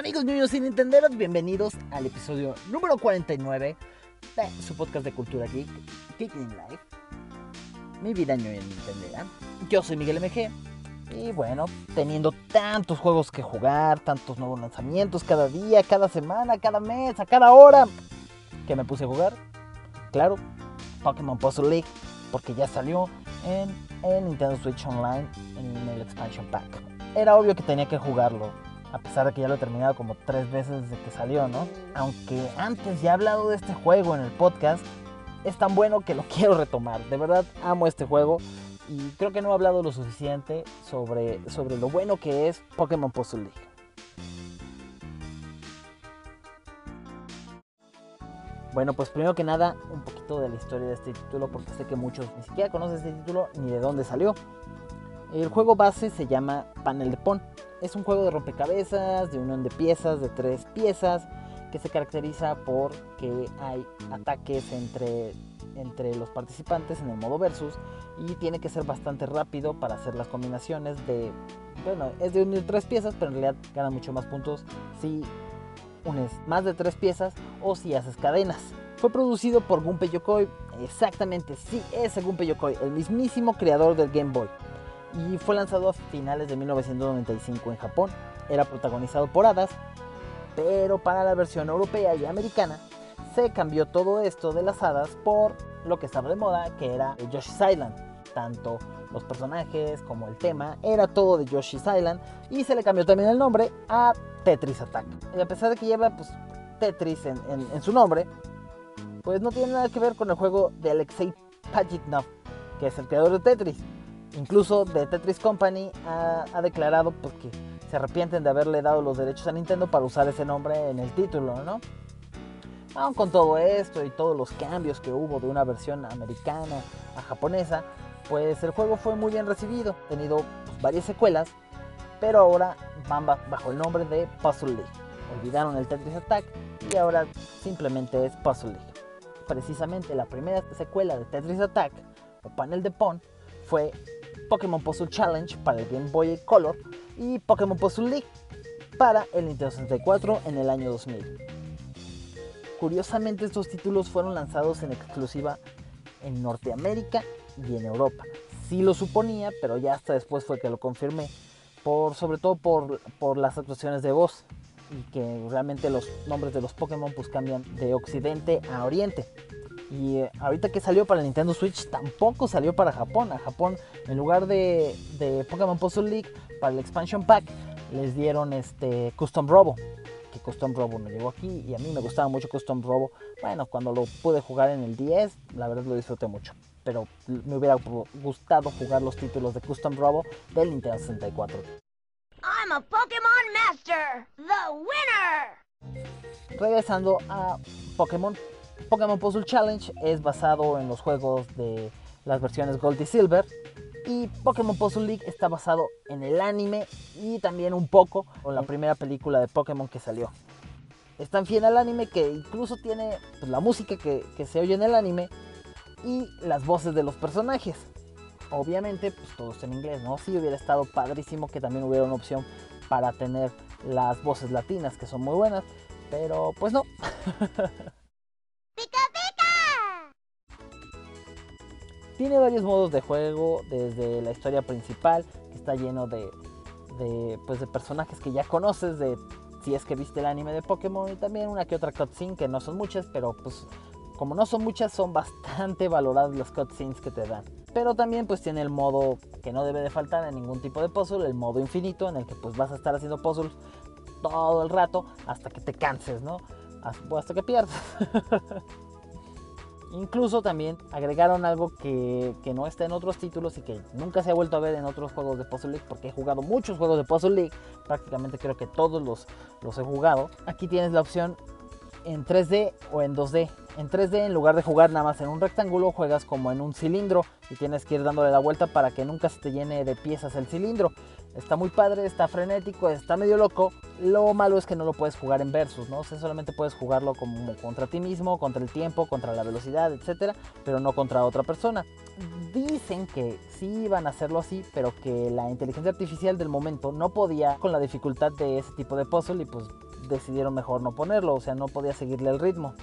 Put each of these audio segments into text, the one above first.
Amigos niños y nintenderos, bienvenidos al episodio número 49 de su podcast de cultura geek, Geek in Life. Mi vida ñoña nintendera. Yo soy Miguel MG. Y bueno, teniendo tantos juegos que jugar, tantos nuevos lanzamientos cada día, cada semana, cada mes, a cada hora, que me puse a jugar. Claro, Pokémon Puzzle League, porque ya salió en el Nintendo Switch Online en el Expansion Pack. Era obvio que tenía que jugarlo, a pesar de que ya lo he terminado como tres veces desde que salió, ¿no? Aunque antes ya he hablado de este juego en el podcast, es tan bueno que lo quiero retomar. De verdad amo este juego y creo que no he hablado lo suficiente sobre, sobre lo bueno que es Pokémon Puzzle League. Bueno, pues primero que nada, un poquito de la historia de este título, porque sé que muchos ni siquiera conocen este título ni de dónde salió. El juego base se llama Panel de Pon. Es un juego de rompecabezas, de unión de piezas, de tres piezas, que se caracteriza por que hay ataques entre, entre los participantes en el modo versus y tiene que ser bastante rápido para hacer las combinaciones de... Bueno, es de unir tres piezas, pero en realidad gana mucho más puntos si unes más de tres piezas o si haces cadenas. Fue producido por Gunpei Yokoi, exactamente, sí, ese Gunpei Yokoi, el mismísimo creador del Game Boy y fue lanzado a finales de 1995 en Japón. Era protagonizado por hadas, pero para la versión europea y americana se cambió todo esto de las hadas por lo que estaba de moda, que era Yoshi's Island. Tanto los personajes como el tema era todo de Yoshi's Island y se le cambió también el nombre a Tetris Attack. Y a pesar de que lleva pues, Tetris en, en su nombre, pues no tiene nada que ver con el juego de Alexei Pajitnov, que es el creador de Tetris. Incluso The Tetris Company ha, declarado pues, que se arrepienten de haberle dado los derechos a Nintendo para usar ese nombre en el título, ¿no? Aún con todo esto y todos los cambios que hubo de una versión americana a japonesa, pues el juego fue muy bien recibido, ha tenido pues, varias secuelas, pero ahora van bajo el nombre de Puzzle League. Olvidaron el Tetris Attack y ahora simplemente es Puzzle League. Precisamente la primera secuela de Tetris Attack, o panel de Pon, fue Pokémon Puzzle Challenge para el Game Boy Color y Pokémon Puzzle League para el Nintendo 64 en el año 2000. Curiosamente estos títulos fueron lanzados en exclusiva en Norteamérica y en Europa. Sí lo suponía, pero ya hasta después fue que lo confirmé, por, sobre todo por, por las actuaciones de voz y que realmente los nombres de los Pokémon pues cambian de occidente a oriente. Y eh, ahorita que salió para el Nintendo Switch, tampoco salió para Japón. A Japón, en lugar de, de Pokémon Puzzle League, para el Expansion Pack, les dieron este Custom Robo. Que Custom Robo no llegó aquí y a mí me gustaba mucho Custom Robo. Bueno, cuando lo pude jugar en el 10, la verdad lo disfruté mucho. Pero me hubiera gustado jugar los títulos de Custom Robo del Nintendo 64. I'm a Pokémon Master, the winner. Regresando a Pokémon Pokémon Puzzle Challenge es basado en los juegos de las versiones Gold y Silver. Y Pokémon Puzzle League está basado en el anime y también un poco con la primera película de Pokémon que salió. Es tan fiel al anime que incluso tiene pues, la música que, se oye en el anime y las voces de los personajes. Obviamente, pues todo está en inglés, ¿no? Sí hubiera estado padrísimo que también hubiera una opción para tener las voces latinas, que son muy buenas, pero pues no. Tiene varios modos de juego, desde la historia principal, que está lleno de, pues de personajes que ya conoces, de si es que viste el anime de Pokémon, y también una que otra cutscene, que no son muchas, pero pues como no son muchas, son bastante valoradas las cutscenes que te dan. Pero también pues tiene el modo que no debe de faltar en ningún tipo de puzzle, el modo infinito, en el que pues vas a estar haciendo puzzles todo el rato hasta que te canses, ¿no? Hasta que pierdas. Incluso también agregaron algo que, no está en otros títulos y que nunca se ha vuelto a ver en otros juegos de Puzzle League, porque he jugado muchos juegos de Puzzle League, prácticamente creo que todos los, los he jugado. Aquí tienes la opción en 3D o en 2D. En 3D, en lugar de jugar nada más en un rectángulo, juegas como en un cilindro y tienes que ir dándole la vuelta para que nunca se te llene de piezas el cilindro. Está muy padre, está frenético, está medio loco. Lo malo es que no lo puedes jugar en versus, ¿no? O solamente puedes jugarlo como contra ti mismo, contra el tiempo, contra la velocidad, etcétera, pero no contra otra persona. Dicen que sí iban a hacerlo así, pero que la inteligencia artificial del momento no podía con la dificultad de ese tipo de puzzle y pues decidieron mejor no ponerlo, o sea, no podía seguirle el ritmo.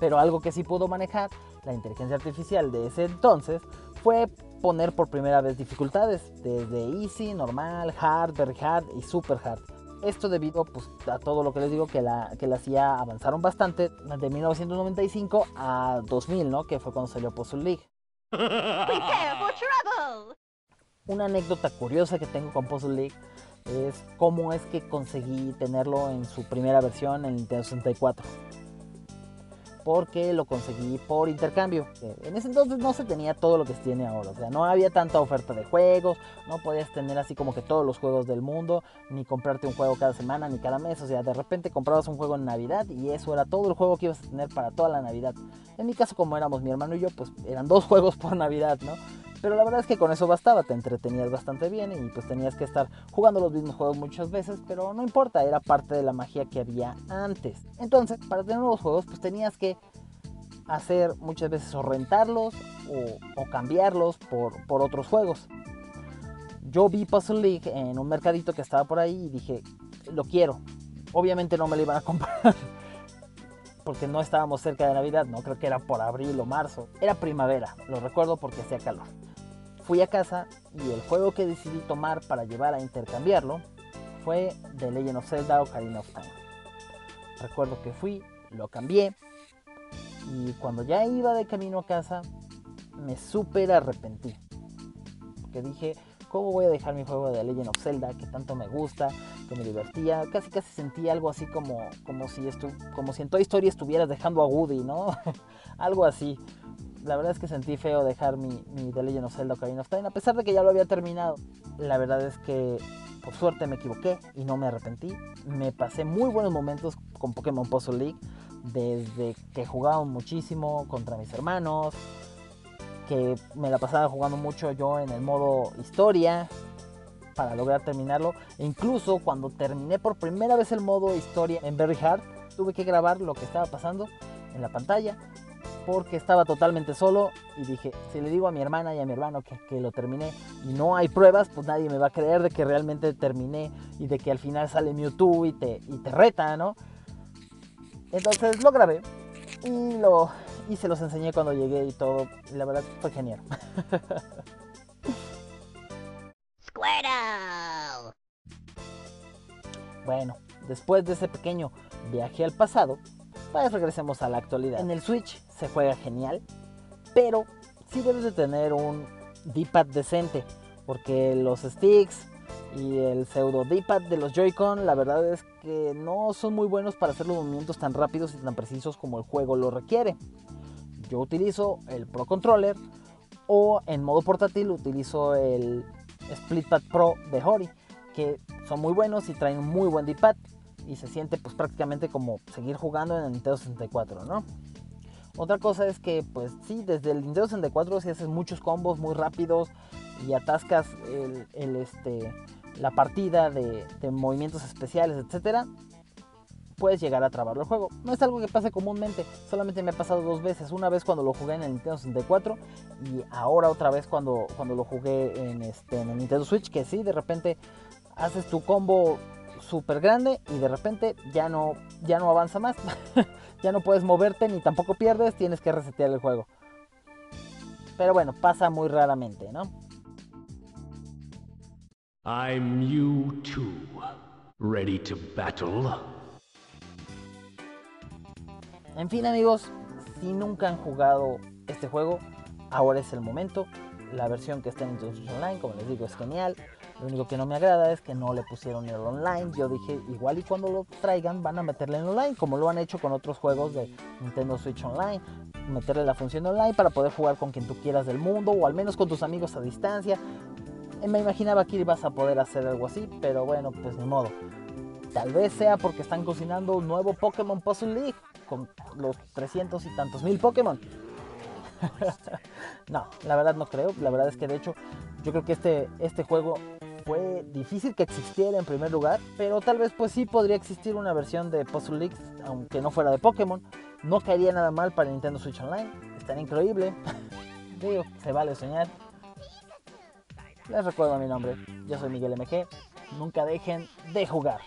Pero algo que sí pudo manejar la inteligencia artificial de ese entonces fue poner por primera vez dificultades, desde easy, normal, hard, very hard y super hard. Esto debido pues, a todo lo que les digo que la, que la CIA avanzaron bastante de 1995 a 2000, ¿no? Que fue cuando salió Puzzle League. Una anécdota curiosa que tengo con Puzzle League es cómo es que conseguí tenerlo en su primera versión en Nintendo 64 porque lo conseguí por intercambio. En ese entonces no se tenía todo lo que se tiene ahora, o sea, no había tanta oferta de juegos, no podías tener así como que todos los juegos del mundo, ni comprarte un juego cada semana ni cada mes, o sea, de repente comprabas un juego en Navidad y eso era todo el juego que ibas a tener para toda la Navidad. En mi caso, como éramos mi hermano y yo, pues eran dos juegos por Navidad, ¿no? Pero la verdad es que con eso bastaba, te entretenías bastante bien y pues tenías que estar jugando los mismos juegos muchas veces, pero no importa, era parte de la magia que había antes. Entonces, para tener nuevos juegos, pues tenías que hacer muchas veces o rentarlos o, cambiarlos por, por otros juegos. Yo vi Puzzle League en un mercadito que estaba por ahí y dije, lo quiero. Obviamente no me lo iban a comprar porque no estábamos cerca de Navidad, no creo que era por abril o marzo. Era primavera, lo recuerdo porque hacía calor. Fui a casa y el juego que decidí tomar para llevar a intercambiarlo fue The Legend of Zelda Ocarina of Time. Recuerdo que fui, lo cambié y cuando ya iba de camino a casa me súper arrepentí. Porque dije, ¿cómo voy a dejar mi juego de Legend of Zelda que tanto me gusta, que me divertía? Casi casi sentí algo así como, como, si, como si en toda historia estuvieras dejando a Woody, ¿no? algo así la verdad es que sentí feo dejar mi, mi The Legend of Zelda Ocarina of Time, a pesar de que ya lo había terminado. La verdad es que por suerte me equivoqué y no me arrepentí. Me pasé muy buenos momentos con Pokémon Puzzle League, desde que jugaba muchísimo contra mis hermanos, que me la pasaba jugando mucho yo en el modo historia para lograr terminarlo. E incluso cuando terminé por primera vez el modo historia en Very Hard, tuve que grabar lo que estaba pasando en la pantalla porque estaba totalmente solo y dije, si le digo a mi hermana y a mi hermano que, lo terminé y no hay pruebas, pues nadie me va a creer de que realmente terminé y de que al final sale Mewtwo y te, y te reta, ¿no? Entonces lo grabé y, lo, y se los enseñé cuando llegué y todo. Y la verdad fue genial. Squirtle. Bueno, después de ese pequeño viaje al pasado, regresemos a la actualidad. En el Switch se juega genial, pero sí debes de tener un D-pad decente, porque los sticks y el pseudo D-pad de los Joy-Con, la verdad es que no son muy buenos para hacer los movimientos tan rápidos y tan precisos como el juego lo requiere. Yo utilizo el Pro Controller o en modo portátil utilizo el Splitpad Pro de Hori, que son muy buenos y traen muy buen D-pad y se siente pues prácticamente como seguir jugando en el Nintendo 64, ¿no? Otra cosa es que pues sí, desde el Nintendo 64 si haces muchos combos muy rápidos y atascas el, este, la partida de, movimientos especiales, etcétera, puedes llegar a trabar el juego. No es algo que pase comúnmente, solamente me ha pasado dos veces. Una vez cuando lo jugué en el Nintendo 64 y ahora otra vez cuando, cuando lo jugué en, este, en el Nintendo Switch, que sí, de repente haces tu combo súper grande y de repente ya no, ya no avanza más. ya no puedes moverte ni tampoco pierdes, tienes que resetear el juego. Pero bueno, pasa muy raramente, ¿no? I'm Ready to battle. En fin, amigos, si nunca han jugado este juego, ahora es el momento. La versión que está en Nintendo Online, como les digo, es genial. Lo único que no me agrada es que no le pusieron el online. Yo dije, igual y cuando lo traigan van a meterle en online, como lo han hecho con otros juegos de Nintendo Switch Online. Meterle la función online para poder jugar con quien tú quieras del mundo o al menos con tus amigos a distancia. Me imaginaba que ibas a poder hacer algo así, pero bueno, pues ni modo. Tal vez sea porque están cocinando un nuevo Pokémon Puzzle League con los 300 y tantos mil Pokémon. no, la verdad no creo. La verdad es que de hecho yo creo que este, este juego fue difícil que existiera en primer lugar, pero tal vez pues sí podría existir una versión de Puzzle League, aunque no fuera de Pokémon. No caería nada mal para Nintendo Switch Online, estaría increíble. Digo, se vale soñar. Les recuerdo mi nombre, yo soy Miguel MG. Nunca dejen de jugar.